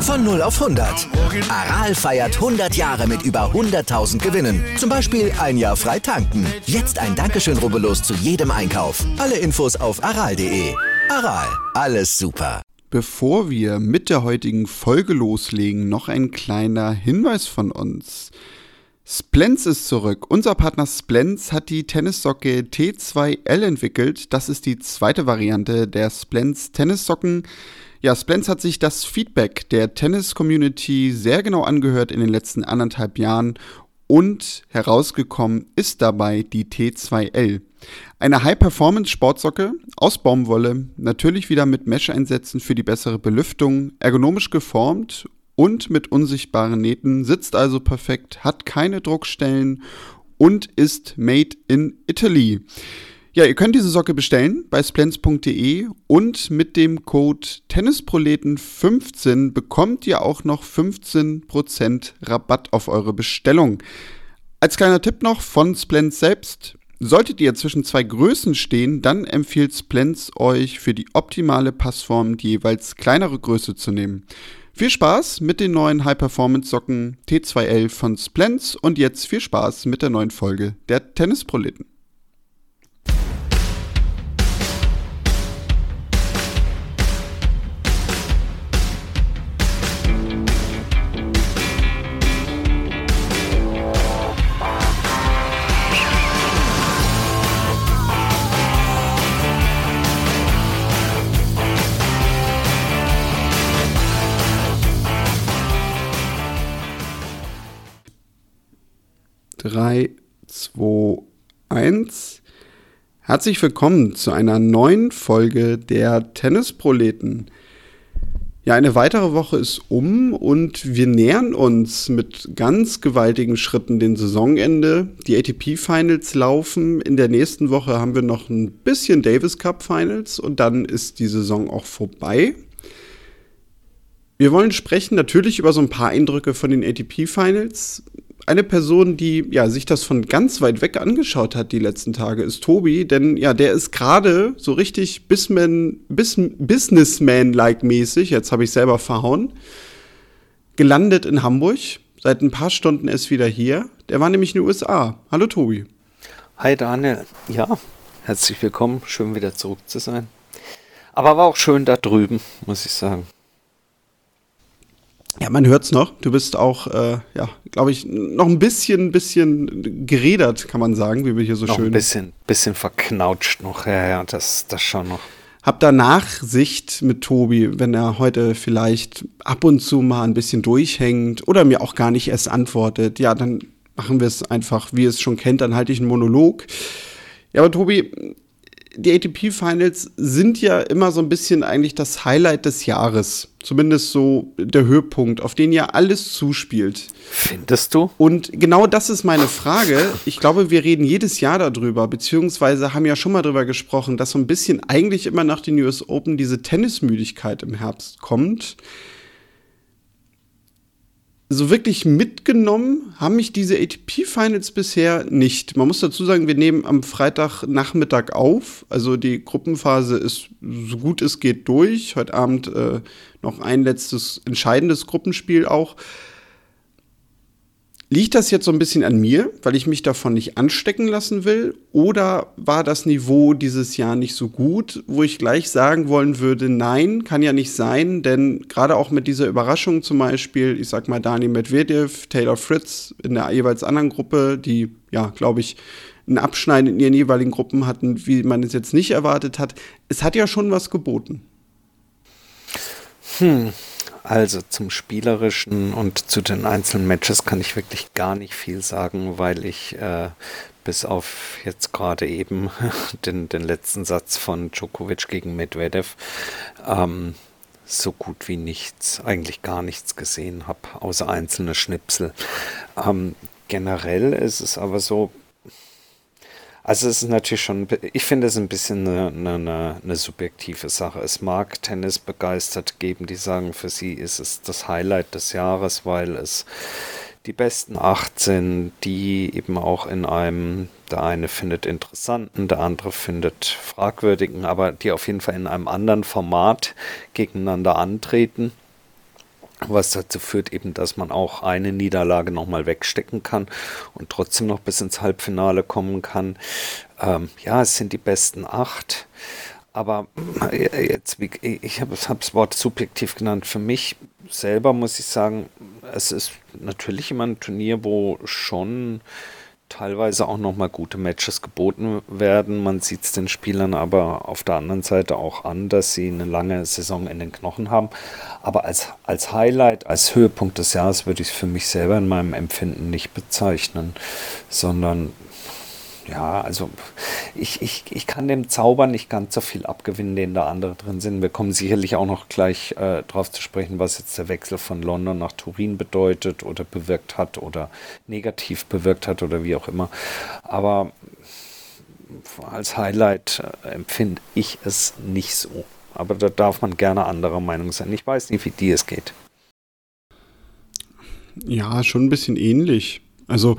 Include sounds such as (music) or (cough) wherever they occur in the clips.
Von 0 auf 100. Aral feiert 100 Jahre mit über 100.000 Gewinnen. Zum Beispiel ein Jahr frei tanken. Jetzt ein Dankeschön, rubbellos zu jedem Einkauf. Alle Infos auf aral.de. Aral, alles super. Bevor wir mit der heutigen Folge loslegen, noch ein kleiner Hinweis von uns. Splens ist zurück. Unser Partner Splens hat die Tennissocke T2L entwickelt. Das ist die zweite Variante der Splens Tennissocken. Ja, Splens hat sich das Feedback der Tennis-Community sehr genau angehört in den letzten anderthalb Jahren und herausgekommen ist dabei die T2L. Eine High-Performance-Sportsocke aus Baumwolle, natürlich wieder mit Mesh-Einsätzen für die bessere Belüftung, ergonomisch geformt und mit unsichtbaren Nähten, sitzt also perfekt, hat keine Druckstellen und ist made in Italy. Ja, ihr könnt diese Socke bestellen bei splens.de und mit dem Code Tennisproleten15 bekommt ihr auch noch 15% Rabatt auf eure Bestellung. Als kleiner Tipp noch von Splens selbst. Solltet ihr zwischen zwei Größen stehen, dann empfiehlt Splens euch für die optimale Passform die jeweils kleinere Größe zu nehmen. Viel Spaß mit den neuen High-Performance-Socken T2L von Splens und jetzt viel Spaß mit der neuen Folge der Tennisproleten. 2, 1. Herzlich willkommen zu einer neuen Folge der Tennisproleten. Ja, eine weitere Woche ist um und wir nähern uns mit ganz gewaltigen Schritten dem Saisonende. Die ATP Finals laufen. In der nächsten Woche haben wir noch ein bisschen Davis Cup Finals und dann ist die Saison auch vorbei. Wir wollen sprechen natürlich über so ein paar Eindrücke von den ATP Finals eine Person, die ja sich das von ganz weit weg angeschaut hat die letzten Tage, ist Tobi, denn ja, der ist gerade so richtig Bis, Businessman-like mäßig, jetzt habe ich selber verhauen, gelandet in Hamburg. Seit ein paar Stunden ist wieder hier. Der war nämlich in den USA. Hallo Tobi. Hi Daniel. Ja, herzlich willkommen. Schön wieder zurück zu sein. Aber war auch schön da drüben, muss ich sagen. Ja, man hört's noch. Du bist auch, äh, ja, glaube ich, noch ein bisschen, bisschen geredert, kann man sagen, wie wir hier so noch schön. Ein bisschen, bisschen verknautscht noch, ja, ja, das, das schon noch. Hab da Nachsicht mit Tobi, wenn er heute vielleicht ab und zu mal ein bisschen durchhängt oder mir auch gar nicht erst antwortet. Ja, dann machen wir es einfach, wie ihr es schon kennt, dann halte ich einen Monolog. Ja, aber Tobi, die ATP Finals sind ja immer so ein bisschen eigentlich das Highlight des Jahres. Zumindest so der Höhepunkt, auf den ja alles zuspielt. Findest du? Und genau das ist meine Frage. Ich glaube, wir reden jedes Jahr darüber, beziehungsweise haben ja schon mal darüber gesprochen, dass so ein bisschen eigentlich immer nach den US Open diese Tennismüdigkeit im Herbst kommt so wirklich mitgenommen haben mich diese ATP-Finals bisher nicht. Man muss dazu sagen, wir nehmen am Freitagnachmittag auf. Also die Gruppenphase ist so gut es geht durch. Heute Abend äh, noch ein letztes entscheidendes Gruppenspiel auch. Liegt das jetzt so ein bisschen an mir, weil ich mich davon nicht anstecken lassen will? Oder war das Niveau dieses Jahr nicht so gut, wo ich gleich sagen wollen würde, nein, kann ja nicht sein, denn gerade auch mit dieser Überraschung zum Beispiel, ich sag mal Dani Medvedev, Taylor Fritz in der jeweils anderen Gruppe, die, ja, glaube ich, einen Abschneiden in ihren jeweiligen Gruppen hatten, wie man es jetzt nicht erwartet hat. Es hat ja schon was geboten. Hm, also zum Spielerischen und zu den einzelnen Matches kann ich wirklich gar nicht viel sagen, weil ich äh, bis auf jetzt gerade eben (laughs) den, den letzten Satz von Djokovic gegen Medvedev ähm, so gut wie nichts, eigentlich gar nichts gesehen habe, außer einzelne Schnipsel. Ähm, generell ist es aber so, also es ist natürlich schon, ich finde es ein bisschen eine, eine, eine, subjektive Sache. Es mag Tennis begeistert geben, die sagen, für sie ist es das Highlight des Jahres, weil es die besten acht sind, die eben auch in einem, der eine findet interessanten, der andere findet fragwürdigen, aber die auf jeden Fall in einem anderen Format gegeneinander antreten. Was dazu führt eben, dass man auch eine Niederlage nochmal wegstecken kann und trotzdem noch bis ins Halbfinale kommen kann. Ähm, ja, es sind die besten acht. Aber äh, jetzt, ich habe das Wort subjektiv genannt. Für mich selber muss ich sagen, es ist natürlich immer ein Turnier, wo schon teilweise auch nochmal gute Matches geboten werden. Man sieht es den Spielern aber auf der anderen Seite auch an, dass sie eine lange Saison in den Knochen haben. Aber als, als Highlight, als Höhepunkt des Jahres würde ich es für mich selber in meinem Empfinden nicht bezeichnen, sondern ja, also ich, ich, ich kann dem Zauber nicht ganz so viel abgewinnen, den da andere drin sind. Wir kommen sicherlich auch noch gleich äh, drauf zu sprechen, was jetzt der Wechsel von London nach Turin bedeutet oder bewirkt hat oder negativ bewirkt hat oder wie auch immer. Aber als Highlight äh, empfinde ich es nicht so. Aber da darf man gerne anderer Meinung sein. Ich weiß nicht, wie dir es geht. Ja, schon ein bisschen ähnlich. Also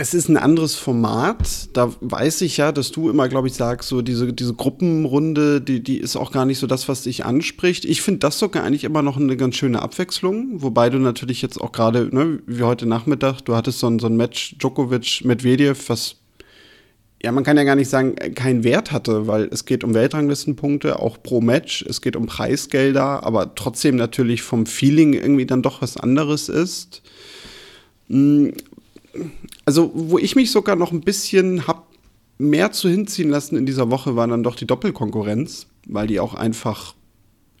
es ist ein anderes Format. Da weiß ich ja, dass du immer, glaube ich, sagst, so diese, diese Gruppenrunde, die, die ist auch gar nicht so das, was dich anspricht. Ich finde das sogar eigentlich immer noch eine ganz schöne Abwechslung. Wobei du natürlich jetzt auch gerade, ne, wie heute Nachmittag, du hattest so ein, so ein Match Djokovic-Medvedev, was ja, man kann ja gar nicht sagen, keinen Wert hatte, weil es geht um Weltranglistenpunkte, auch pro Match, es geht um Preisgelder, aber trotzdem natürlich vom Feeling irgendwie dann doch was anderes ist. Also wo ich mich sogar noch ein bisschen hab mehr zu hinziehen lassen in dieser Woche, war dann doch die Doppelkonkurrenz, weil die auch einfach,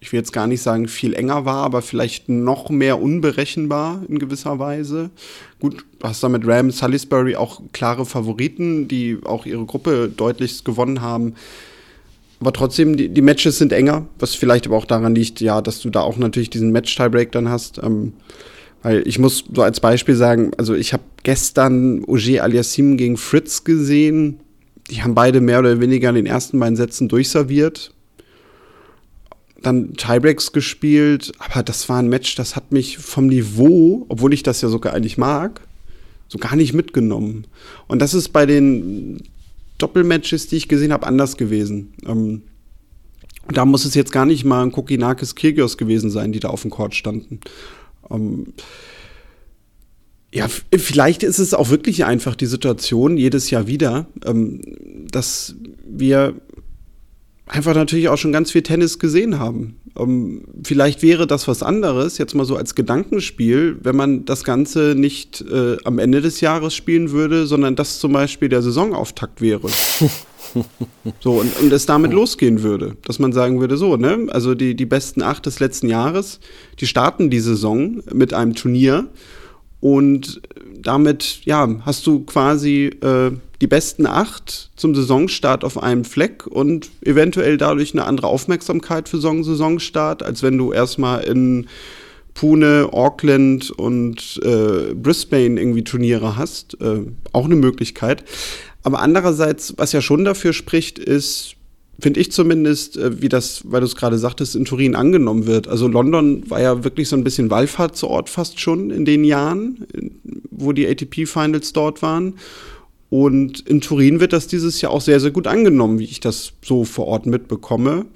ich will jetzt gar nicht sagen, viel enger war, aber vielleicht noch mehr unberechenbar in gewisser Weise. Gut, hast da mit Ram Salisbury auch klare Favoriten, die auch ihre Gruppe deutlichst gewonnen haben. Aber trotzdem, die, die Matches sind enger, was vielleicht aber auch daran liegt, ja, dass du da auch natürlich diesen Match-Tiebreak dann hast. Ähm, weil ich muss so als Beispiel sagen, also ich habe gestern Ogier Aliassim gegen Fritz gesehen. Die haben beide mehr oder weniger in den ersten beiden Sätzen durchserviert. Dann Tiebreaks gespielt, aber das war ein Match, das hat mich vom Niveau, obwohl ich das ja sogar eigentlich mag, so gar nicht mitgenommen. Und das ist bei den Doppelmatches, die ich gesehen habe, anders gewesen. Ähm, da muss es jetzt gar nicht mal ein Kokinakis Kirgios gewesen sein, die da auf dem Court standen. Ähm, ja, vielleicht ist es auch wirklich einfach die Situation jedes Jahr wieder, ähm, dass wir einfach natürlich auch schon ganz viel Tennis gesehen haben. Ähm, vielleicht wäre das was anderes, jetzt mal so als Gedankenspiel, wenn man das Ganze nicht äh, am Ende des Jahres spielen würde, sondern das zum Beispiel der Saisonauftakt wäre. (laughs) (laughs) so, und, und es damit losgehen würde. Dass man sagen würde, so, ne, also die, die besten acht des letzten Jahres, die starten die Saison mit einem Turnier und damit, ja, hast du quasi äh, die besten acht zum Saisonstart auf einem Fleck und eventuell dadurch eine andere Aufmerksamkeit für so Saisonstart, als wenn du erstmal in Pune, Auckland und äh, Brisbane irgendwie Turniere hast. Äh, auch eine Möglichkeit. Aber andererseits, was ja schon dafür spricht, ist, finde ich zumindest, äh, wie das, weil du es gerade sagtest, in Turin angenommen wird. Also London war ja wirklich so ein bisschen Wallfahrtsort fast schon in den Jahren, wo die ATP-Finals dort waren. Und in Turin wird das dieses Jahr auch sehr, sehr gut angenommen, wie ich das so vor Ort mitbekomme.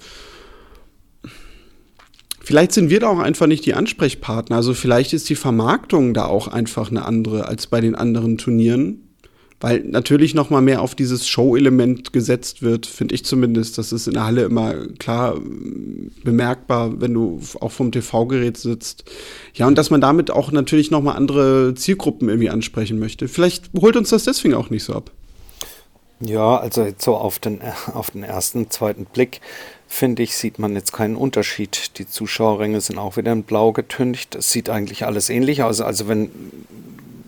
Vielleicht sind wir da auch einfach nicht die Ansprechpartner. Also vielleicht ist die Vermarktung da auch einfach eine andere als bei den anderen Turnieren weil natürlich noch mal mehr auf dieses Show-Element gesetzt wird, finde ich zumindest. Das ist in der Halle immer klar äh, bemerkbar, wenn du auch vom TV-Gerät sitzt. Ja, und dass man damit auch natürlich noch mal andere Zielgruppen irgendwie ansprechen möchte. Vielleicht holt uns das deswegen auch nicht so ab. Ja, also jetzt so auf den, (laughs) auf den ersten, zweiten Blick finde ich, sieht man jetzt keinen Unterschied. Die Zuschauerränge sind auch wieder in blau getüncht. Es sieht eigentlich alles ähnlich aus. Also wenn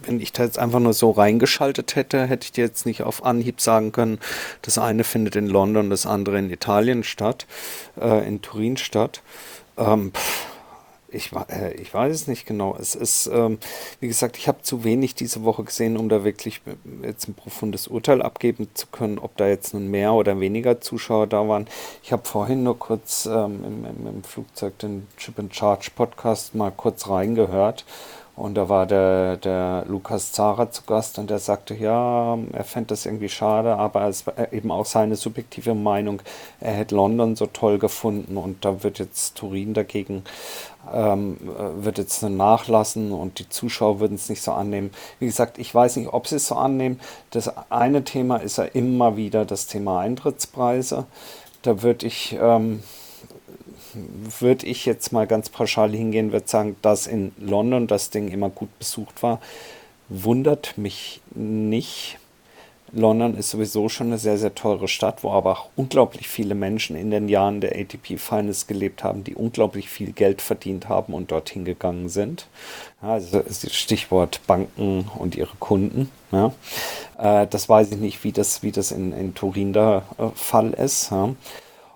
wenn ich da jetzt einfach nur so reingeschaltet hätte, hätte ich dir jetzt nicht auf Anhieb sagen können, das eine findet in London, das andere in Italien statt, äh, in Turin statt. Ähm, ich, äh, ich weiß es nicht genau. Es ist, ähm, wie gesagt, ich habe zu wenig diese Woche gesehen, um da wirklich jetzt ein profundes Urteil abgeben zu können, ob da jetzt nun mehr oder weniger Zuschauer da waren. Ich habe vorhin nur kurz ähm, im, im, im, Flugzeug den Chip and Charge Podcast mal kurz reingehört und da war der, der Lukas Zara zu Gast und der sagte, ja, er fände das irgendwie schade, aber es war eben auch seine subjektive Meinung, er hätte London so toll gefunden und da wird jetzt Turin dagegen, ähm, wird jetzt nachlassen und die Zuschauer würden es nicht so annehmen. Wie gesagt, ich weiß nicht, ob sie es so annehmen. Das eine Thema ist ja immer wieder das Thema Eintrittspreise. Da würde ich... Ähm, würde ich jetzt mal ganz pauschal hingehen, würde sagen, dass in London das Ding immer gut besucht war, wundert mich nicht. London ist sowieso schon eine sehr, sehr teure Stadt, wo aber auch unglaublich viele Menschen in den Jahren der ATP Finals gelebt haben, die unglaublich viel Geld verdient haben und dorthin gegangen sind. Also Stichwort Banken und ihre Kunden. Ja. Äh, das weiß ich nicht, wie das, wie das in, in Turin der äh, Fall ist.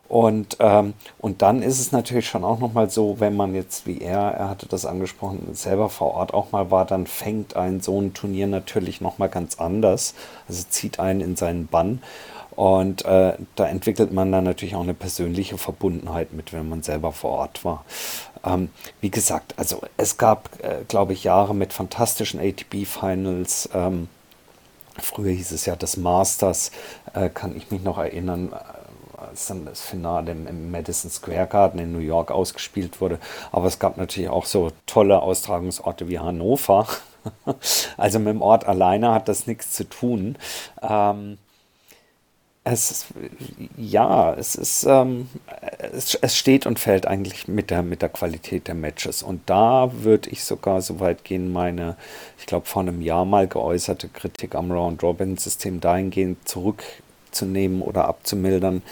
Und, ähm, und dann ist es natürlich schon auch nochmal so, wenn man jetzt, wie er, er hatte das angesprochen, selber vor Ort auch mal war, dann fängt ein so ein Turnier natürlich nochmal ganz anders. Also zieht einen in seinen Bann. Und äh, da entwickelt man dann natürlich auch eine persönliche Verbundenheit mit, wenn man selber vor Ort war. Ähm, wie gesagt, also es gab, äh, glaube ich, Jahre mit fantastischen ATP-Finals. Ähm, früher hieß es ja das Masters, äh, kann ich mich noch erinnern als dann das Finale im, Madison Square Garden in New York ausgespielt wurde. Aber es gab natürlich auch so tolle Austragungsorte wie Hannover. (laughs) also mit dem Ort alleine hat das nichts zu tun. Ähm, es ist, ja, es ist, ähm, es, es, steht und fällt eigentlich mit der, mit der Qualität der Matches. Und da würde ich sogar so weit gehen, meine, ich glaube, vor einem Jahr mal geäußerte Kritik am Round-Robin-System dahingehend zurück abzunehmen oder abzumildern,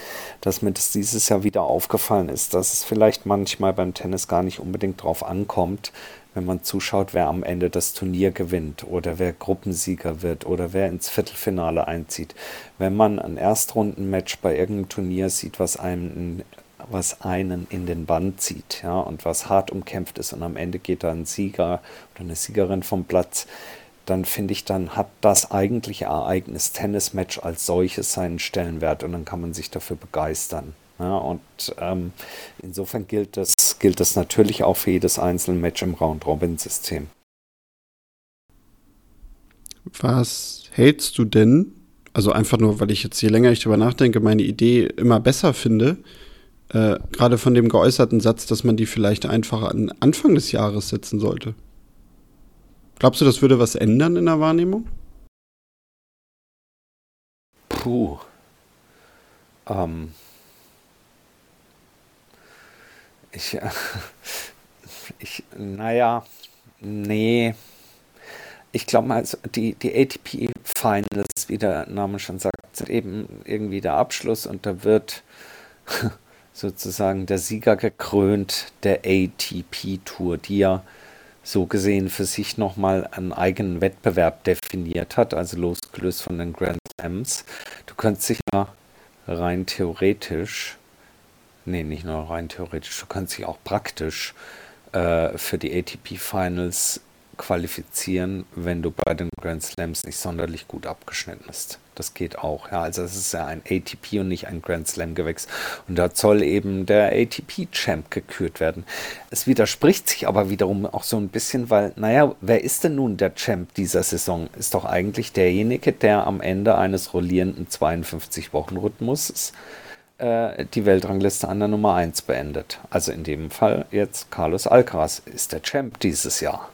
dass mir das dieses Jahr wieder aufgefallen ist, dass es vielleicht manchmal beim Tennis gar nicht unbedingt drauf ankommt, wenn man zuschaut, wer am Ende das Turnier gewinnt oder wer Gruppensieger wird oder wer ins Viertelfinale einzieht. Wenn man ein Erstrundenmatch bei irgendeinem Turnier sieht, was einem was einen in den Bann zieht, ja, und was hart umkämpft ist und am Ende geht da ein Sieger oder eine Siegerin vom Platz, dann finde ich, dann hat das eigentliche Ereignis Tennismatch als solches seinen Stellenwert und dann kann man sich dafür begeistern. Ja, und ähm, insofern gilt das, gilt das natürlich auch für jedes einzelne Match im Round-Robin-System. Was hältst du denn, also einfach nur, weil ich jetzt je länger ich darüber nachdenke, meine Idee immer besser finde, äh, gerade von dem geäußerten Satz, dass man die vielleicht einfach an Anfang des Jahres setzen sollte? Glaubst du, das würde was ändern in der Wahrnehmung? Puh. Ähm. Ich, äh, (laughs) ich, naja, nee. Ich glaube mal, also die, die ATP Finals, wie der Name schon sagt, sind eben irgendwie der Abschluss und da wird (laughs) sozusagen der Sieger gekrönt der ATP Tour, die ja so gesehen für sich nochmal einen eigenen Wettbewerb definiert hat, also losgelöst von den Grand Slams. Du könntest dich ja rein theoretisch, nee, nicht nur rein theoretisch, du kannst dich auch praktisch äh, für die ATP Finals qualifizieren, wenn du bei den Grand Slams nicht sonderlich gut abgeschnitten bist. Das geht auch. Ja, also es ist ja ein ATP und nicht ein Grand Slam Gewächs. Und da soll eben der ATP Champ gekürt werden. Es widerspricht sich aber wiederum auch so ein bisschen, weil, naja, wer ist denn nun der Champ dieser Saison? Ist doch eigentlich derjenige, der am Ende eines rollierenden 52-Wochen-Rhythmus äh, die Weltrangliste an der Nummer 1 beendet. Also in dem Fall jetzt Carlos Alcaraz ist der Champ dieses Jahr.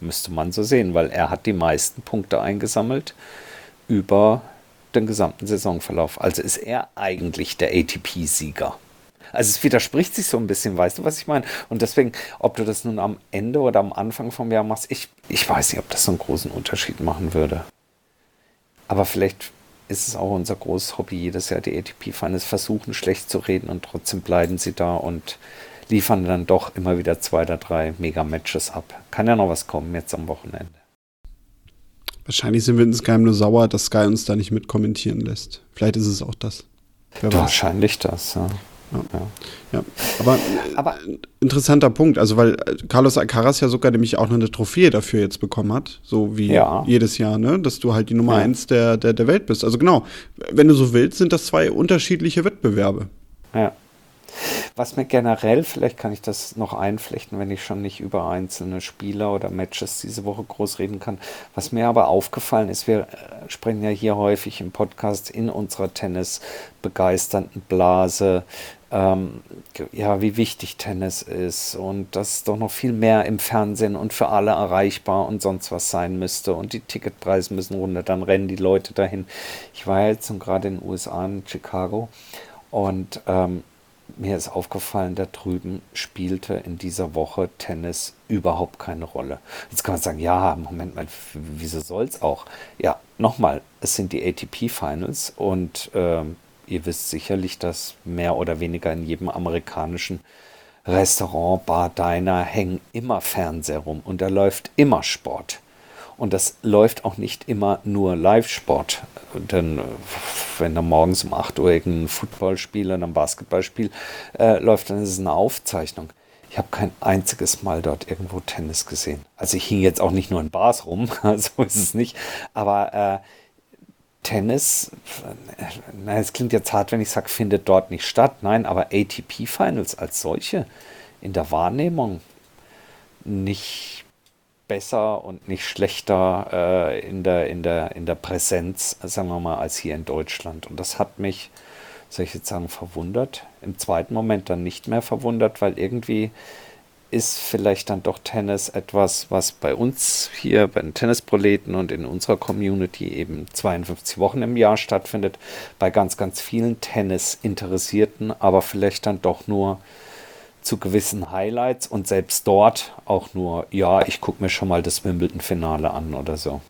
Müsste man so sehen, weil er hat die meisten Punkte eingesammelt über den gesamten Saisonverlauf. Also ist er eigentlich der ATP-Sieger. Also es widerspricht sich so ein bisschen, weißt du, was ich meine? Und deswegen, ob du das nun am Ende oder am Anfang vom Jahr machst, ich, ich weiß nicht, ob das so einen großen Unterschied machen würde. Aber vielleicht ist es auch unser großes Hobby, jedes Jahr die ATP-Fans versuchen, schlecht zu reden und trotzdem bleiben sie da und liefern dann doch immer wieder zwei oder drei Mega-Matches ab. Kann ja noch was kommen jetzt am Wochenende. Wahrscheinlich sind wir insgeheim nur sauer, dass Sky uns da nicht mitkommentieren lässt. Vielleicht ist es auch das. Wahrscheinlich das, ja. Ja. ja. ja. Aber, äh, Aber interessanter Punkt, also weil äh, Carlos Alcaraz ja sogar nämlich auch eine Trophäe dafür jetzt bekommen hat, so wie ja. jedes Jahr, ne? dass du halt die Nummer ja. eins der, der, der Welt bist. Also genau, wenn du so willst, sind das zwei unterschiedliche Wettbewerbe. Ja. Was mir generell, vielleicht kann ich das noch einflechten, wenn ich schon nicht über einzelne Spieler oder Matches diese Woche groß reden kann. Was mir aber aufgefallen ist, wir äh, sprechen ja hier häufig im Podcast in unserer Tennis-begeisternden Blase, ähm, ja, wie wichtig Tennis ist und dass doch noch viel mehr im Fernsehen und für alle erreichbar und sonst was sein müsste und die Ticketpreise müssen runter, dann rennen die Leute dahin. Ich war jetzt gerade in den USA, in Chicago und ähm, mir ist aufgefallen, da drüben spielte in dieser Woche Tennis überhaupt keine Rolle. Jetzt kann man sagen, ja, Moment mal, wieso soll es auch? Ja, nochmal, es sind die ATP Finals und ähm, ihr wisst sicherlich, dass mehr oder weniger in jedem amerikanischen Restaurant, Bar, Diner hängen immer Fernseher rum und da läuft immer Sport. Und das läuft auch nicht immer nur Live-Sport. Denn äh, wenn da morgens um 8 Uhr irgendein Footballspiel oder ein Basketballspiel äh, läuft, dann ist es eine Aufzeichnung. Ich habe kein einziges Mal dort irgendwo Tennis gesehen. Also ich hing jetzt auch nicht nur in Bars rum, (laughs) so ist es nicht. Aber äh, Tennis, es klingt jetzt hart, wenn ich sage, findet dort nicht statt. Nein, aber ATP-Finals als solche in der Wahrnehmung nicht besser und nicht schlechter äh, in, der, in, der, in der Präsenz, sagen wir mal, als hier in Deutschland. Und das hat mich, soll ich jetzt sagen, verwundert. Im zweiten Moment dann nicht mehr verwundert, weil irgendwie ist vielleicht dann doch Tennis etwas, was bei uns hier, bei den Tennisproleten und in unserer Community eben 52 Wochen im Jahr stattfindet, bei ganz, ganz vielen Tennis-Interessierten, aber vielleicht dann doch nur zu gewissen Highlights und selbst dort auch nur, ja, ich gucke mir schon mal das Wimbledon-Finale an oder so.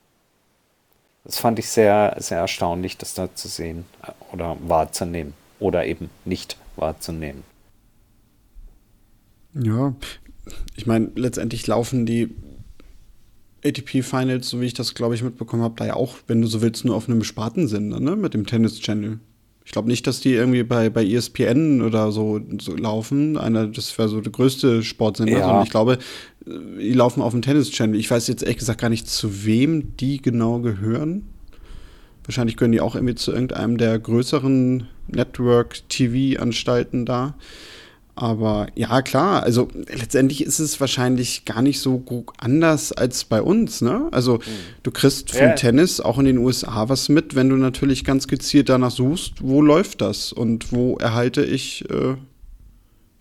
Das fand ich sehr, sehr erstaunlich, das da zu sehen äh, oder wahrzunehmen oder eben nicht wahrzunehmen. Ja, ich meine, letztendlich laufen die ATP Finals, so wie ich das, glaube ich, mitbekommen habe, da ja auch, wenn du so willst, nur auf einem Spartensender, ne, mit dem Tennis Channel. Ich glaube nicht, dass die irgendwie bei, bei ESPN oder so, so laufen. Einer, das wäre so der größte Sportsender. Ja. ich glaube, die laufen auf dem Tennis-Channel. Ich weiß jetzt ehrlich gesagt gar nicht, zu wem die genau gehören. Wahrscheinlich gehören die auch irgendwie zu irgendeinem der größeren Network-TV-Anstalten da. Aber ja, klar, also letztendlich ist es wahrscheinlich gar nicht so anders als bei uns, ne? Also mhm. du kriegst vom ja. Tennis auch in den USA was mit, wenn du natürlich ganz gezielt danach suchst, wo läuft das und wo erhalte ich äh,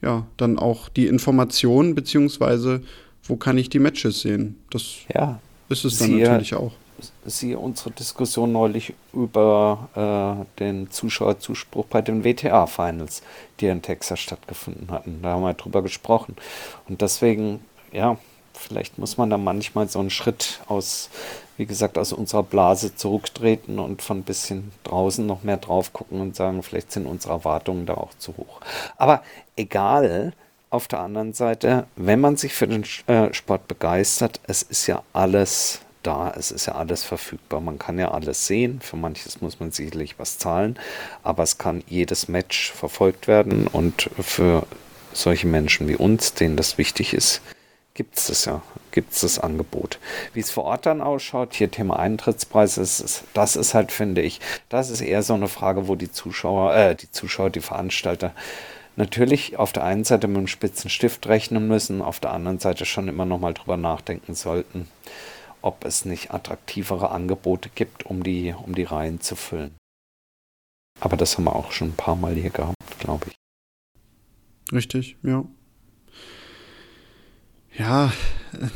ja dann auch die Informationen, beziehungsweise wo kann ich die Matches sehen. Das ja. ist es dann Siehe, natürlich auch siehe unsere Diskussion neulich über äh, den Zuschauerzuspruch bei den WTA-Finals, die in Texas stattgefunden hatten. Da haben wir drüber gesprochen. Und deswegen, ja, vielleicht muss man da manchmal so einen Schritt aus, wie gesagt, aus unserer Blase zurücktreten und von ein bisschen draußen noch mehr drauf gucken und sagen, vielleicht sind unsere Erwartungen da auch zu hoch. Aber egal, auf der anderen Seite, wenn man sich für den äh, Sport begeistert, es ist ja alles da. Es ist ja alles verfügbar. Man kann ja alles sehen. Für manches muss man sicherlich was zahlen, aber es kann jedes Match verfolgt werden und für solche Menschen wie uns, denen das wichtig ist, gibt es das ja, gibt es das Angebot. Wie es vor Ort dann ausschaut, hier Thema Eintrittspreis, ist, das ist halt, finde ich, das ist eher so eine Frage, wo die Zuschauer, äh, die Zuschauer, die Veranstalter natürlich auf der einen Seite mit einem spitzen Stift rechnen müssen, auf der anderen Seite schon immer noch mal drüber nachdenken sollten, ob es nicht attraktivere Angebote gibt, um die, um die Reihen zu füllen. Aber das haben wir auch schon ein paar Mal hier gehabt, glaube ich. Richtig, ja. Ja. Äh,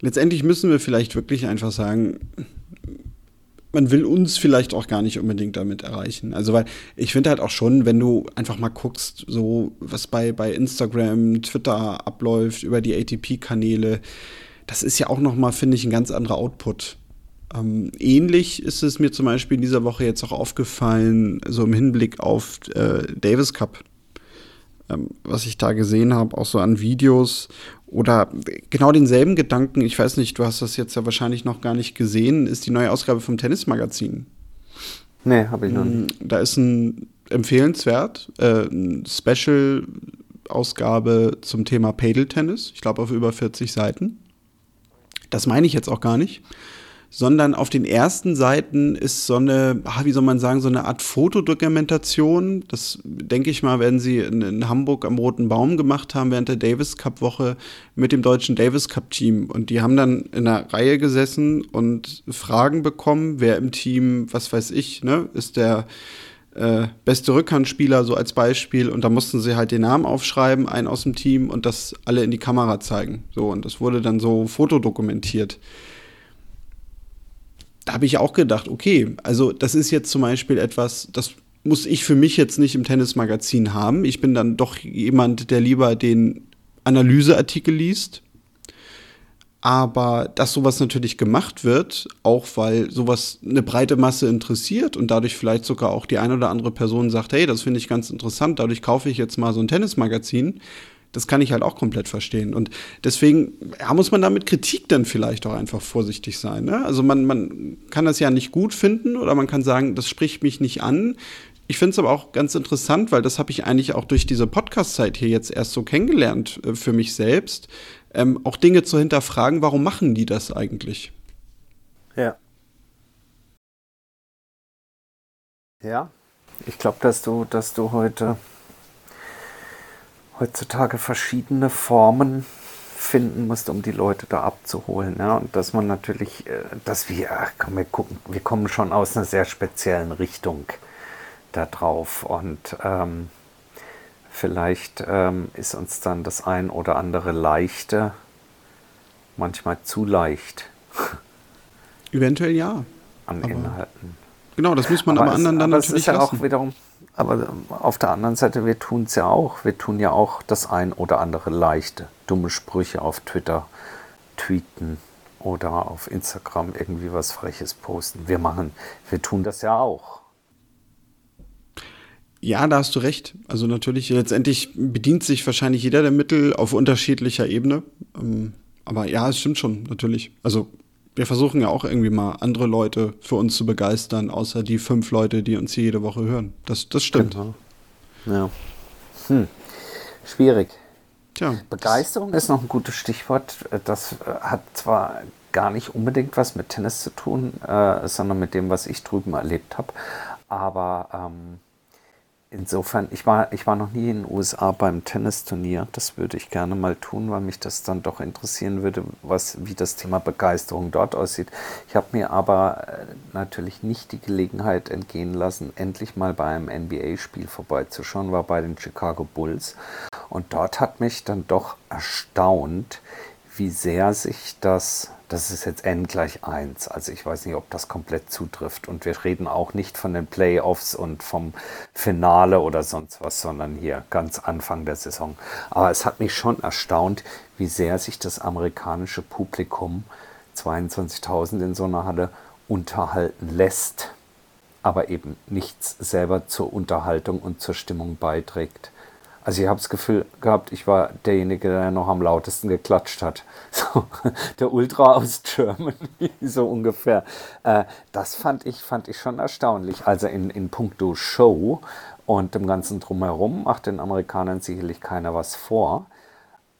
letztendlich müssen wir vielleicht wirklich einfach sagen, man will uns vielleicht auch gar nicht unbedingt damit erreichen. Also, weil ich finde halt auch schon, wenn du einfach mal guckst, so was bei, bei Instagram, Twitter abläuft, über die ATP-Kanäle, das ist ja auch noch mal, finde ich, ein ganz anderer Output. Ähm, ähnlich ist es mir zum Beispiel in dieser Woche jetzt auch aufgefallen, so im Hinblick auf äh, Davis Cup was ich da gesehen habe, auch so an Videos oder genau denselben Gedanken, ich weiß nicht, du hast das jetzt ja wahrscheinlich noch gar nicht gesehen, ist die neue Ausgabe vom Tennismagazin. Nee, habe ich noch nicht. Mm, da ist ein empfehlenswert. Äh, Special-Ausgabe zum Thema Padel-Tennis. Ich glaube auf über 40 Seiten. Das meine ich jetzt auch gar nicht sondern auf den ersten Seiten ist so eine, wie soll man sagen, so eine Art Fotodokumentation. Das denke ich mal, werden sie in, in, Hamburg am Roten Baum gemacht haben während der Davis Cup Woche mit dem deutschen Davis Cup Team. Und die haben dann in einer Reihe gesessen und Fragen bekommen, wer im Team, was weiß ich, ne, ist der äh, beste Rückhandspieler so als Beispiel und da mussten sie halt den Namen aufschreiben, einen aus dem Team und das alle in die Kamera zeigen. So und das wurde dann so fotodokumentiert da habe ich auch gedacht, okay, also das ist jetzt zum Beispiel etwas, das muss ich für mich jetzt nicht im Tennismagazin haben. Ich bin dann doch jemand, der lieber den Analyseartikel liest. Aber dass sowas natürlich gemacht wird, auch weil sowas eine breite Masse interessiert und dadurch vielleicht sogar auch die eine oder andere Person sagt, hey, das finde ich ganz interessant, dadurch kaufe ich jetzt mal so ein Tennismagazin, das kann ich halt auch komplett verstehen. Und deswegen ja, muss man da mit Kritik dann vielleicht auch einfach vorsichtig sein. Ne? Also man, man kann das ja nicht gut finden oder man kann sagen, das spricht mich nicht an. Ich finde es aber auch ganz interessant, weil das habe ich eigentlich auch durch diese Podcast-Zeit hier jetzt erst so kennengelernt äh, für mich selbst, ähm, auch Dinge zu hinterfragen, warum machen die das eigentlich? Ja. Ja, ich glaube, dass du, dass du heute heutzutage verschiedene Formen finden musst, um die Leute da abzuholen. Ja? Und dass man natürlich, äh, dass wir, komm, wir gucken, wir kommen schon aus einer sehr speziellen Richtung da drauf. Und ähm, vielleicht ähm, ist uns dann das ein oder andere leichte, manchmal zu leicht. Eventuell ja. An Inhalten. Genau, das muss man aber, aber anderen dann aber natürlich es ist ja auch wiederum aber auf der anderen Seite, wir tun es ja auch. Wir tun ja auch das ein oder andere leichte, dumme Sprüche auf Twitter tweeten oder auf Instagram irgendwie was Freches posten. Wir machen, wir tun das ja auch. Ja, da hast du recht. Also natürlich, letztendlich bedient sich wahrscheinlich jeder der Mittel auf unterschiedlicher Ebene. Ähm, aber ja, es stimmt schon, natürlich. Also wir versuchen ja auch irgendwie mal andere Leute für uns zu begeistern, außer die fünf Leute, die uns hier jede Woche hören. Das, das stimmt. Genau. Ja. Hm. Schwierig. Tja. Begeisterung ist noch ein gutes Stichwort. Das äh, hat zwar gar nicht unbedingt was mit Tennis zu tun, äh, sondern mit dem, was ich drüben erlebt habe. Aber ähm, insofern, ich war, ich war noch nie in den USA beim Tennisturnier. Das würde ich gerne mal tun, weil mich das dann doch interessieren würde, was, wie das Thema Begeisterung dort aussieht. Ich habe mir aber äh, natürlich nicht die Gelegenheit entgehen lassen, endlich mal bei einem NBA-Spiel vorbeizuschauen, war bei den Chicago Bulls. Und dort hat mich dann doch erstaunt, wie sehr sich das das ist jetzt n gleich 1. Also ich weiß nicht, ob das komplett zutrifft. Und wir reden auch nicht von den Playoffs und vom Finale oder sonst was, sondern hier ganz Anfang der Saison. Aber es hat mich schon erstaunt, wie sehr sich das amerikanische Publikum, 22.000 in so einer Halle, unterhalten lässt, aber eben nichts selber zur Unterhaltung und zur Stimmung beiträgt. Also ich habe das Gefühl gehabt, ich war derjenige, der noch am lautesten geklatscht hat. (laughs) So, der Ultra aus Germany, (laughs) so ungefähr. Äh, das fand ich, fand ich schon erstaunlich. Also in, in puncto Show und dem ganzen Drumherum macht den Amerikanern sicherlich keiner was vor.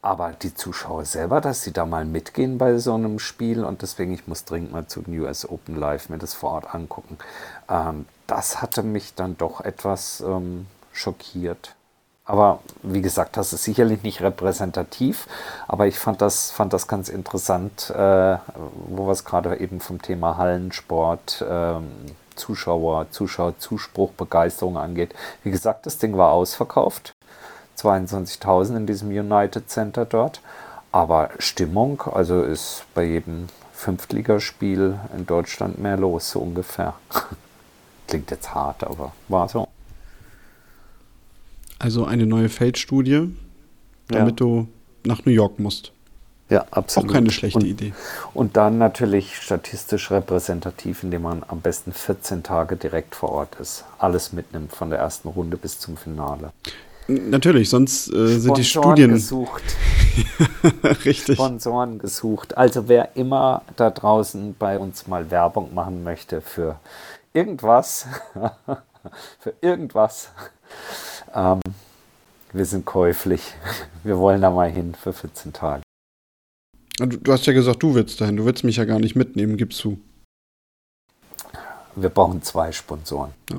Aber die Zuschauer selber, dass sie da mal mitgehen bei so einem Spiel und deswegen, ich muss dringend mal zu den US Open Live mir das vor Ort angucken. Ähm, das hatte mich dann doch etwas ähm, schockiert. Aber wie gesagt, das ist sicherlich nicht repräsentativ, aber ich fand das, fand das ganz interessant, äh, wo wir es gerade eben vom Thema Hallensport, äh, Zuschauer, Zuschauerzuspruch, Begeisterung angeht. Wie gesagt, das Ding war ausverkauft. 22.000 in diesem United Center dort. Aber Stimmung, also ist bei jedem Fünftligaspiel in Deutschland mehr los, so ungefähr. (laughs) Klingt jetzt hart, aber war so. Also eine neue Feldstudie, damit ja. du nach New York musst. Ja, absolut. Auch keine schlechte und, Idee. Und dann natürlich statistisch repräsentativ, indem man am besten 14 Tage direkt vor Ort ist. Alles mitnimmt, von der ersten Runde bis zum Finale. Natürlich, sonst äh, sind die Studien. gesucht. (laughs) Richtig. Sponsoren gesucht. Also wer immer da draußen bei uns mal Werbung machen möchte für irgendwas, (laughs) für irgendwas. Ähm, wir sind käuflich. (laughs) Wir wollen da mal hin für 14 Tage. Du, du hast ja gesagt, du willst dahin. Du willst mich ja gar nicht mitnehmen, gibst du. Wir brauchen zwei Sponsoren. Ja.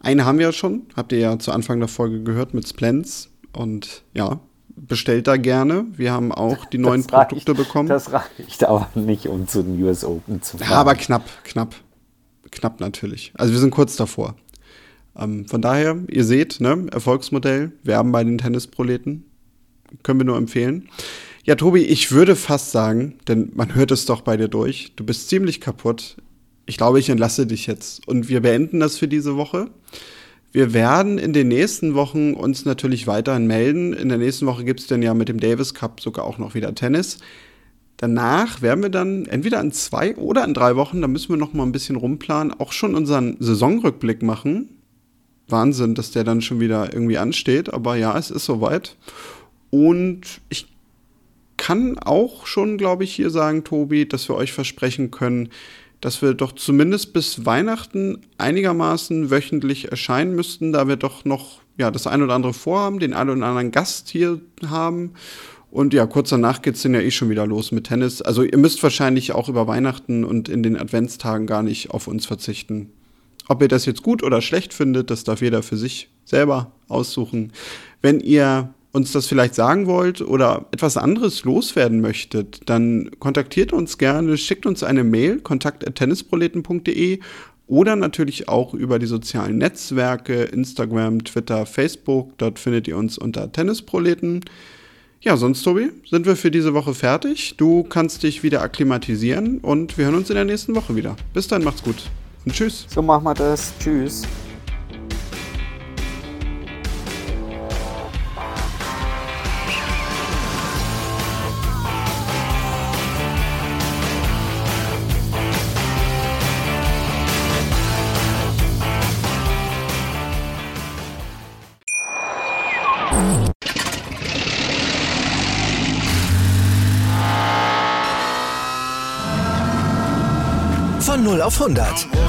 Eine haben wir ja schon, habt ihr ja zu Anfang der Folge gehört mit Splens. Und ja, bestellt da gerne. Wir haben auch die neuen reicht- Produkte bekommen. Das reicht aber nicht, um zu den US Open zu fahren. Ja, aber knapp, knapp. Knapp natürlich. Also wir sind kurz davor. Ähm, von daher, ihr seht, ne, Erfolgsmodell, werben bei den Tennisproleten. Können wir nur empfehlen. Ja, Tobi, ich würde fast sagen, denn man hört es doch bei dir durch, du bist ziemlich kaputt. Ich glaube, ich entlasse dich jetzt. Und wir beenden das für diese Woche. Wir werden in den nächsten Wochen uns natürlich weiterhin melden. In der nächsten Woche gibt es dann ja mit dem Davis Cup sogar auch noch wieder Tennis. Danach werden wir dann entweder in zwei oder in drei Wochen, da müssen wir noch mal ein bisschen rumplanen, auch schon unseren Saisonrückblick machen. Wahnsinn, dass der dann schon wieder irgendwie ansteht, aber ja, es ist soweit. Und ich kann auch schon, glaube ich, hier sagen, Tobi, dass wir euch versprechen können, dass wir doch zumindest bis Weihnachten einigermaßen wöchentlich erscheinen müssten, da wir doch noch ja, das ein oder andere vorhaben, den einen oder anderen Gast hier haben. Und ja, kurz danach geht's dann ja eh schon wieder los mit Tennis. Also ihr müsst wahrscheinlich auch über Weihnachten und in den Adventstagen gar nicht auf uns verzichten. Ob ihr das jetzt gut oder schlecht findet, das darf jeder für sich selber aussuchen. Wenn ihr uns das vielleicht sagen wollt oder etwas anderes loswerden möchtet, dann kontaktiert uns gerne, schickt uns eine Mail, kontakt.tennisproleten.de oder natürlich auch über die sozialen Netzwerke, Instagram, Twitter, Facebook. Dort findet ihr uns unter Tennisproleten. Ja, sonst, Tobi, sind wir für diese Woche fertig. Du kannst dich wieder akklimatisieren und wir hören uns in der nächsten Woche wieder. Bis dann, macht's gut und tschüss. So machen wir das. Tschüss. Von 0 auf 100.